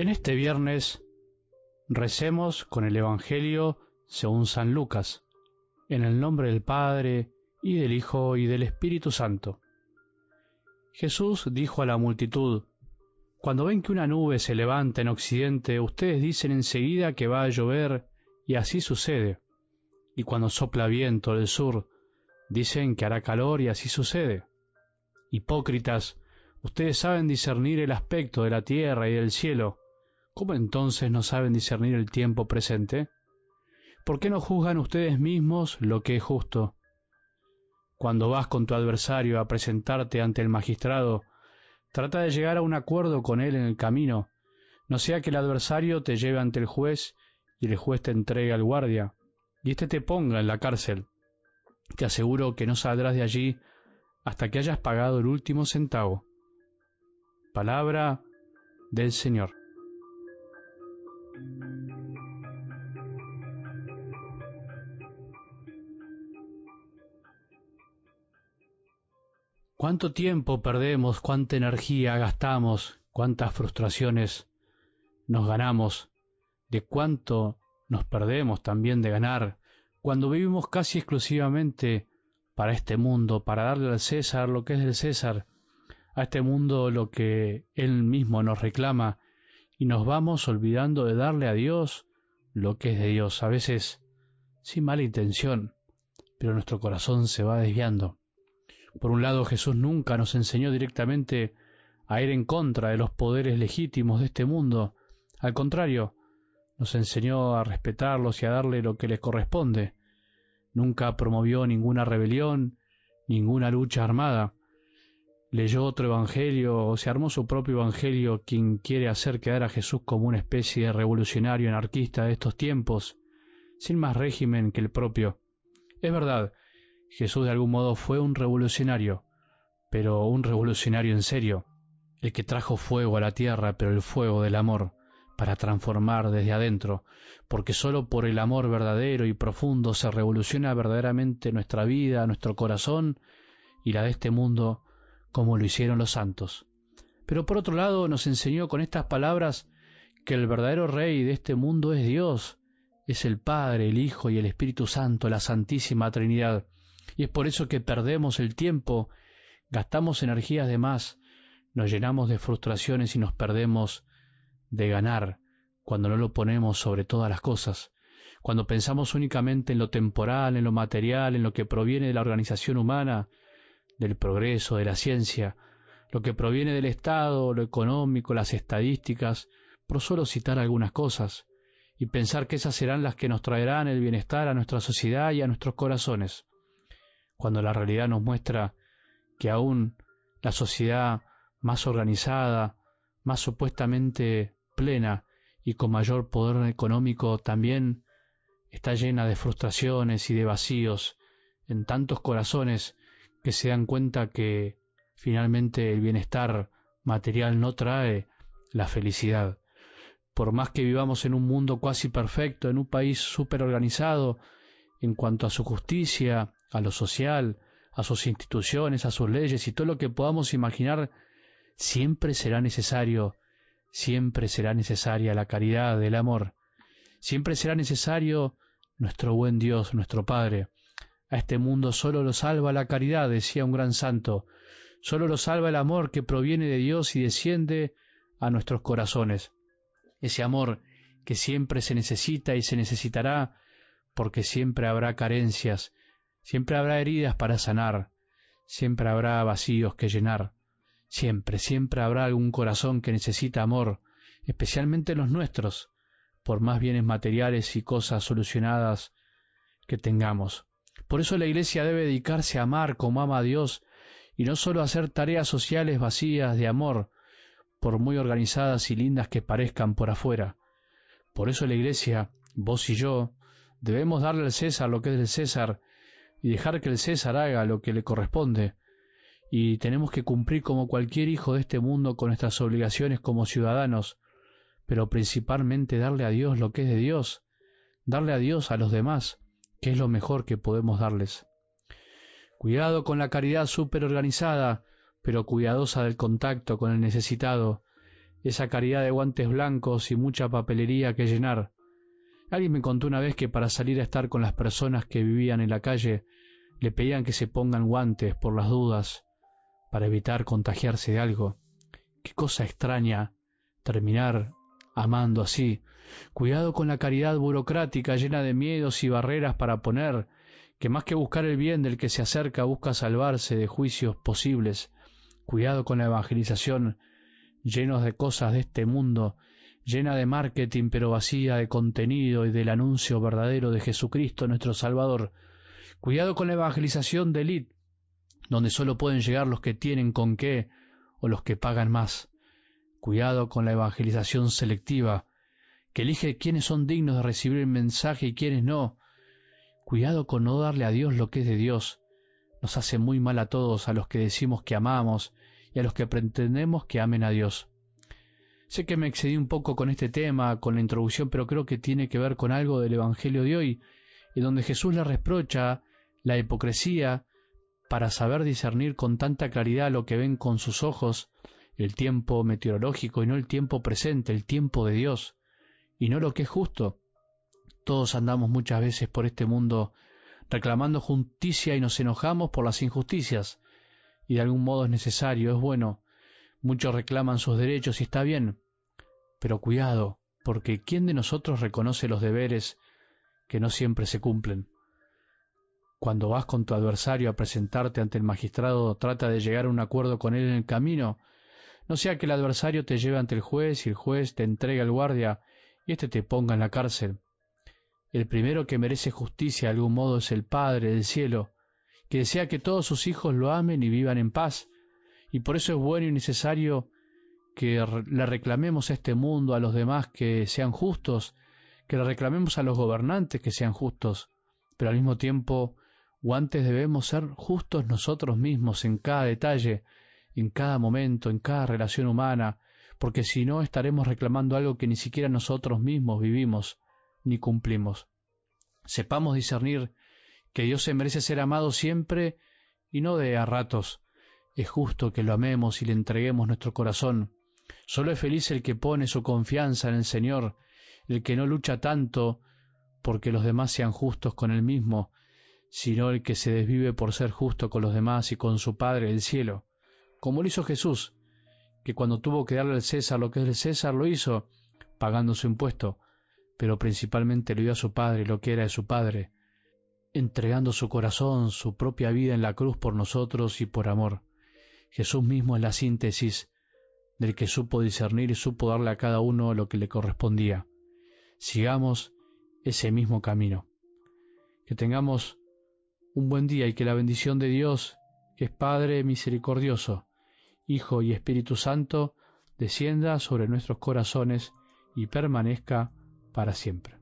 En este viernes recemos con el Evangelio según San Lucas, en el nombre del Padre, y del Hijo, y del Espíritu Santo. Jesús dijo a la multitud, Cuando ven que una nube se levanta en occidente, ustedes dicen enseguida que va a llover, y así sucede. Y cuando sopla viento del sur, dicen que hará calor, y así sucede. Hipócritas, ustedes saben discernir el aspecto de la tierra y del cielo, ¿cómo entonces no saben discernir el tiempo presente? ¿Por qué no juzgan ustedes mismos lo que es justo? Cuando vas con tu adversario a presentarte ante el magistrado, trata de llegar a un acuerdo con él en el camino, no sea que el adversario te lleve ante el juez y el juez te entregue al guardia, y éste te ponga en la cárcel. Te aseguro que no saldrás de allí hasta que hayas pagado el último centavo. Palabra del Señor. ¿Cuánto tiempo perdemos, cuánta energía gastamos, cuántas frustraciones nos ganamos, de cuánto nos perdemos también de ganar, cuando vivimos casi exclusivamente para este mundo, para darle al César lo que es del César, a este mundo lo que él mismo nos reclama, y nos vamos olvidando de darle a Dios lo que es de Dios, a veces sin mala intención, pero nuestro corazón se va desviando. Por un lado, Jesús nunca nos enseñó directamente a ir en contra de los poderes legítimos de este mundo. Al contrario, nos enseñó a respetarlos y a darle lo que les corresponde. Nunca promovió ninguna rebelión, ninguna lucha armada. Leyó otro evangelio o se armó su propio evangelio quien quiere hacer quedar a Jesús como una especie de revolucionario anarquista de estos tiempos, sin más régimen que el propio. Es verdad, Jesús de algún modo fue un revolucionario, pero un revolucionario en serio, el que trajo fuego a la tierra, pero el fuego del amor, para transformar desde adentro, porque sólo por el amor verdadero y profundo se revoluciona verdaderamente nuestra vida, nuestro corazón y la de este mundo, como lo hicieron los santos. Pero por otro lado nos enseñó con estas palabras que el verdadero rey de este mundo es Dios, es el Padre, el Hijo y el Espíritu Santo, la Santísima Trinidad, y es por eso que perdemos el tiempo, gastamos energías de más, nos llenamos de frustraciones y nos perdemos de ganar cuando no lo ponemos sobre todas las cosas, cuando pensamos únicamente en lo temporal, en lo material, en lo que proviene de la organización humana, del progreso, de la ciencia, lo que proviene del Estado, lo económico, las estadísticas, por solo citar algunas cosas, y pensar que esas serán las que nos traerán el bienestar a nuestra sociedad y a nuestros corazones cuando la realidad nos muestra que aún la sociedad más organizada, más supuestamente plena y con mayor poder económico también está llena de frustraciones y de vacíos en tantos corazones que se dan cuenta que finalmente el bienestar material no trae la felicidad. Por más que vivamos en un mundo casi perfecto, en un país súper organizado en cuanto a su justicia, a lo social, a sus instituciones, a sus leyes y todo lo que podamos imaginar, siempre será necesario, siempre será necesaria la caridad, el amor, siempre será necesario nuestro buen Dios, nuestro Padre. A este mundo solo lo salva la caridad, decía un gran santo, solo lo salva el amor que proviene de Dios y desciende a nuestros corazones. Ese amor que siempre se necesita y se necesitará porque siempre habrá carencias, Siempre habrá heridas para sanar, siempre habrá vacíos que llenar, siempre, siempre habrá algún corazón que necesita amor, especialmente los nuestros, por más bienes materiales y cosas solucionadas que tengamos. Por eso la Iglesia debe dedicarse a amar como ama a Dios y no solo a hacer tareas sociales vacías de amor, por muy organizadas y lindas que parezcan por afuera. Por eso la Iglesia, vos y yo, debemos darle al César lo que es del César y dejar que el César haga lo que le corresponde. Y tenemos que cumplir como cualquier hijo de este mundo con nuestras obligaciones como ciudadanos, pero principalmente darle a Dios lo que es de Dios, darle a Dios a los demás, que es lo mejor que podemos darles. Cuidado con la caridad súper organizada, pero cuidadosa del contacto con el necesitado. esa caridad de guantes blancos y mucha papelería que llenar. Alguien me contó una vez que para salir a estar con las personas que vivían en la calle le pedían que se pongan guantes por las dudas, para evitar contagiarse de algo. Qué cosa extraña terminar amando así. Cuidado con la caridad burocrática llena de miedos y barreras para poner, que más que buscar el bien del que se acerca busca salvarse de juicios posibles. Cuidado con la evangelización, llenos de cosas de este mundo, llena de marketing pero vacía de contenido y del anuncio verdadero de Jesucristo nuestro Salvador. Cuidado con la evangelización de élite, donde solo pueden llegar los que tienen con qué o los que pagan más. Cuidado con la evangelización selectiva, que elige quiénes son dignos de recibir el mensaje y quiénes no. Cuidado con no darle a Dios lo que es de Dios. Nos hace muy mal a todos, a los que decimos que amamos y a los que pretendemos que amen a Dios. Sé que me excedí un poco con este tema, con la introducción, pero creo que tiene que ver con algo del Evangelio de hoy, y donde Jesús le reprocha la hipocresía para saber discernir con tanta claridad lo que ven con sus ojos el tiempo meteorológico y no el tiempo presente, el tiempo de Dios, y no lo que es justo. Todos andamos muchas veces por este mundo reclamando justicia y nos enojamos por las injusticias, y de algún modo es necesario, es bueno. Muchos reclaman sus derechos y está bien, pero cuidado, porque ¿quién de nosotros reconoce los deberes que no siempre se cumplen? Cuando vas con tu adversario a presentarte ante el magistrado, trata de llegar a un acuerdo con él en el camino no sea que el adversario te lleve ante el juez y el juez te entregue al guardia y éste te ponga en la cárcel. El primero que merece justicia de algún modo es el Padre del cielo, que desea que todos sus hijos lo amen y vivan en paz, y por eso es bueno y necesario que le reclamemos a este mundo, a los demás que sean justos, que le reclamemos a los gobernantes que sean justos, pero al mismo tiempo, o antes debemos ser justos nosotros mismos en cada detalle, en cada momento, en cada relación humana, porque si no estaremos reclamando algo que ni siquiera nosotros mismos vivimos ni cumplimos. Sepamos discernir que Dios se merece ser amado siempre y no de a ratos. Es justo que lo amemos y le entreguemos nuestro corazón. Solo es feliz el que pone su confianza en el Señor, el que no lucha tanto porque los demás sean justos con él mismo, sino el que se desvive por ser justo con los demás y con su Padre del cielo como lo hizo Jesús, que cuando tuvo que darle al César lo que es del César, lo hizo, pagando su impuesto, pero principalmente le dio a su Padre lo que era de su Padre, entregando su corazón, su propia vida en la cruz por nosotros y por amor. Jesús mismo es la síntesis del que supo discernir y supo darle a cada uno lo que le correspondía. Sigamos ese mismo camino. Que tengamos un buen día y que la bendición de Dios, que es Padre misericordioso, Hijo y Espíritu Santo, descienda sobre nuestros corazones y permanezca para siempre.